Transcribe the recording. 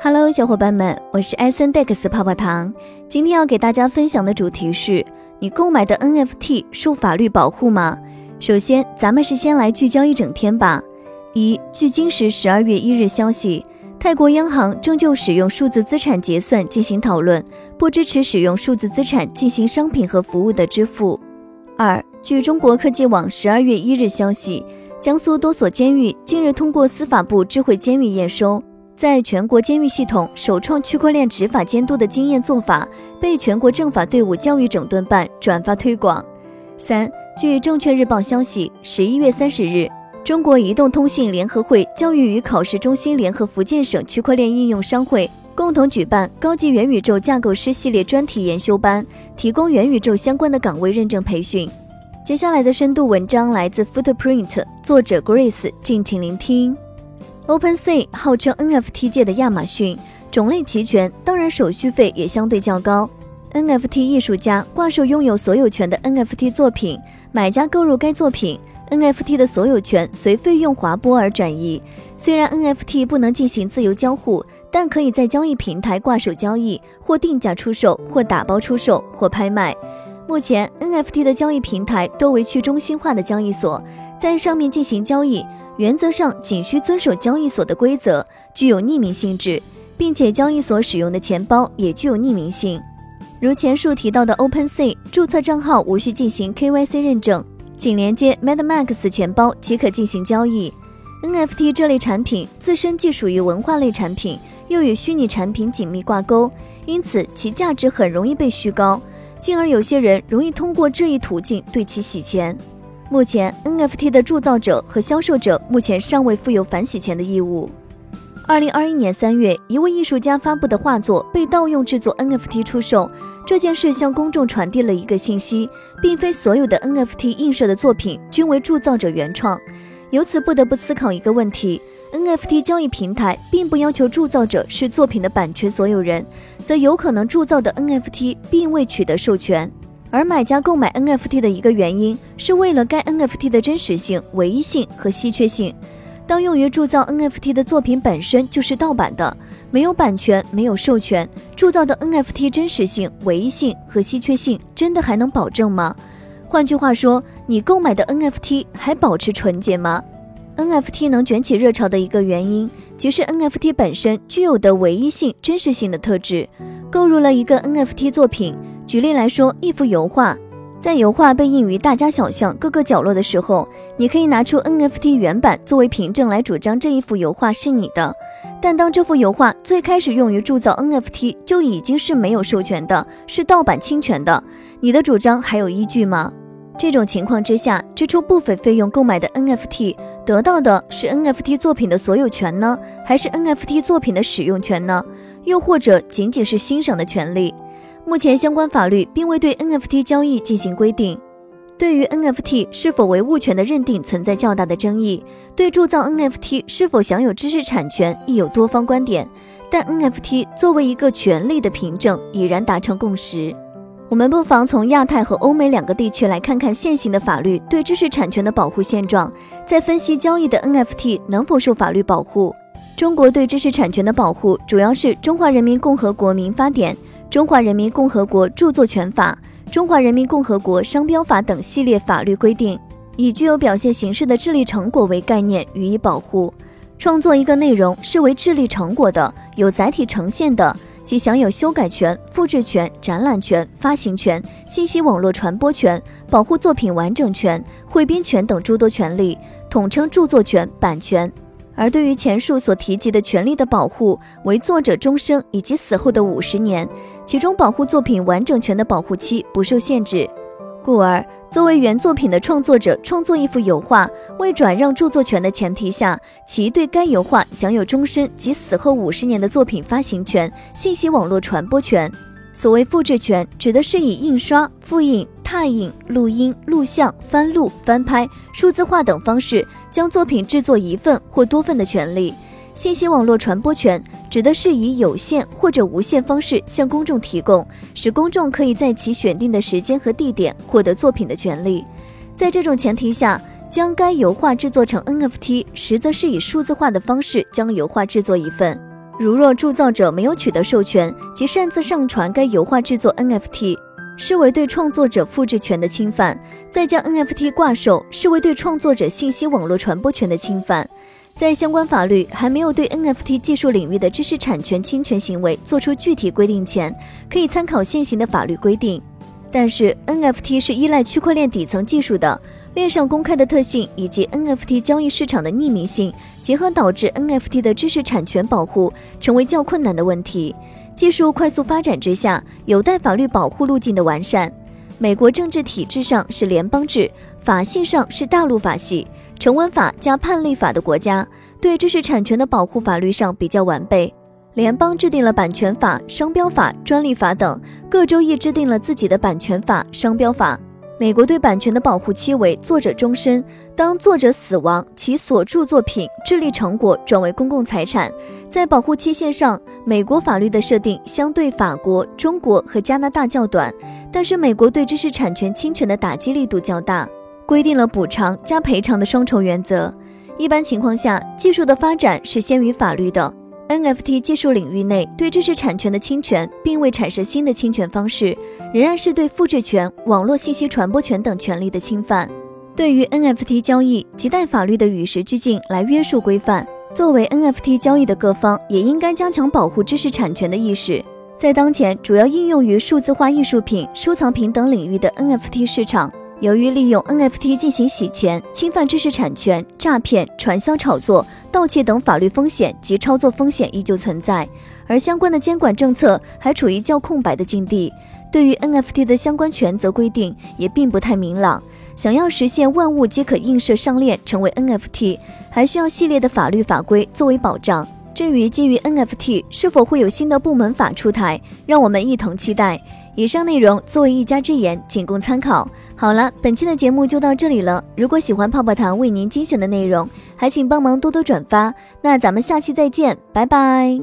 Hello，小伙伴们，我是艾森 Dex 泡泡糖。今天要给大家分享的主题是：你购买的 NFT 受法律保护吗？首先，咱们是先来聚焦一整天吧。一，据今时十二月一日消息，泰国央行正就使用数字资产结算进行讨论，不支持使用数字资产进行商品和服务的支付。二，据中国科技网十二月一日消息，江苏多所监狱近日通过司法部智慧监狱验收。在全国监狱系统首创区块链执法监督的经验做法，被全国政法队伍教育整顿办转发推广。三，据证券日报消息，十一月三十日，中国移动通信联合会教育与考试中心联合福建省区块链应用商会共同举办高级元宇宙架构师系列专题研修班，提供元宇宙相关的岗位认证培训。接下来的深度文章来自 Footprint，作者 Grace，敬请聆听。OpenSea 号称 NFT 界的亚马逊，种类齐全，当然手续费也相对较高。NFT 艺术家挂售拥有所有权的 NFT 作品，买家购入该作品，NFT 的所有权随费用划拨而转移。虽然 NFT 不能进行自由交互，但可以在交易平台挂手交易，或定价出售，或打包出售，或拍卖。目前 NFT 的交易平台多为去中心化的交易所，在上面进行交易。原则上仅需遵守交易所的规则，具有匿名性质，并且交易所使用的钱包也具有匿名性。如前述提到的 OpenSea，注册账号无需进行 KYC 认证，仅连接 MetaMask 钱包即可进行交易。NFT 这类产品自身既属于文化类产品，又与虚拟产品紧密挂钩，因此其价值很容易被虚高，进而有些人容易通过这一途径对其洗钱。目前，NFT 的铸造者和销售者目前尚未负有反洗钱的义务。二零二一年三月，一位艺术家发布的画作被盗用制作 NFT 出售，这件事向公众传递了一个信息，并非所有的 NFT 映射的作品均为铸造者原创。由此不得不思考一个问题：NFT 交易平台并不要求铸造者是作品的版权所有人，则有可能铸造的 NFT 并未取得授权。而买家购买 NFT 的一个原因，是为了该 NFT 的真实性、唯一性和稀缺性。当用于铸造 NFT 的作品本身就是盗版的，没有版权、没有授权，铸造的 NFT 真实性、唯一性和稀缺性真的还能保证吗？换句话说，你购买的 NFT 还保持纯洁吗？NFT 能卷起热潮的一个原因，即是 NFT 本身具有的唯一性、真实性的特质。购入了一个 NFT 作品。举例来说，一幅油画，在油画被印于大街小巷各个角落的时候，你可以拿出 NFT 原版作为凭证来主张这一幅油画是你的。但当这幅油画最开始用于铸造 NFT，就已经是没有授权的，是盗版侵权的，你的主张还有依据吗？这种情况之下，支出部分费用购买的 NFT，得到的是 NFT 作品的所有权呢，还是 NFT 作品的使用权呢？又或者仅仅是欣赏的权利？目前相关法律并未对 NFT 交易进行规定，对于 NFT 是否为物权的认定存在较大的争议。对铸造 NFT 是否享有知识产权亦有多方观点，但 NFT 作为一个权利的凭证已然达成共识。我们不妨从亚太和欧美两个地区来看看现行的法律对知识产权的保护现状，再分析交易的 NFT 能否受法律保护。中国对知识产权的保护主要是《中华人民共和国民法典》。《中华人民共和国著作权法》《中华人民共和国商标法》等系列法律规定，以具有表现形式的智力成果为概念予以保护。创作一个内容视为智力成果的，有载体呈现的，即享有修改权、复制权、展览权、发行权、信息网络传播权、保护作品完整权、汇编权等诸多权利，统称著作权、版权。而对于前述所提及的权利的保护，为作者终生以及死后的五十年。其中保护作品完整权的保护期不受限制，故而作为原作品的创作者创作一幅油画，未转让著作权的前提下，其对该油画享有终身及死后五十年的作品发行权、信息网络传播权。所谓复制权，指的是以印刷、复印、拓印、录音、录像、翻录、翻拍、数字化等方式将作品制作一份或多份的权利。信息网络传播权指的是以有线或者无线方式向公众提供，使公众可以在其选定的时间和地点获得作品的权利。在这种前提下，将该油画制作成 NFT，实则是以数字化的方式将油画制作一份。如若铸造者没有取得授权即擅自上传该油画制作 NFT，视为对创作者复制权的侵犯；再将 NFT 挂售，视为对创作者信息网络传播权的侵犯。在相关法律还没有对 NFT 技术领域的知识产权侵权行为作出具体规定前，可以参考现行的法律规定。但是 NFT 是依赖区块链底层技术的，链上公开的特性以及 NFT 交易市场的匿名性结合，导致 NFT 的知识产权保护成为较困难的问题。技术快速发展之下，有待法律保护路径的完善。美国政治体制上是联邦制，法系上是大陆法系，成文法加判例法的国家，对知识产权的保护法律上比较完备。联邦制定了版权法、商标法、专利法等，各州亦制定了自己的版权法、商标法。美国对版权的保护期为作者终身，当作者死亡，其所著作品、智力成果转为公共财产。在保护期限上，美国法律的设定相对法国、中国和加拿大较短，但是美国对知识产权侵权的打击力度较大，规定了补偿加赔偿的双重原则。一般情况下，技术的发展是先于法律的。NFT 技术领域内对知识产权的侵权，并未产生新的侵权方式，仍然是对复制权、网络信息传播权等权利的侵犯。对于 NFT 交易，亟待法律的与时俱进来约束规范。作为 NFT 交易的各方，也应该加强保护知识产权的意识。在当前主要应用于数字化艺术品、收藏品等领域的 NFT 市场。由于利用 NFT 进行洗钱、侵犯知识产权、诈骗、传销炒作、盗窃等法律风险及操作风险依旧存在，而相关的监管政策还处于较空白的境地，对于 NFT 的相关权责规定也并不太明朗。想要实现万物皆可映射上链成为 NFT，还需要系列的法律法规作为保障。至于基于 NFT 是否会有新的部门法出台，让我们一同期待。以上内容作为一家之言，仅供参考。好了，本期的节目就到这里了。如果喜欢泡泡糖为您精选的内容，还请帮忙多多转发。那咱们下期再见，拜拜。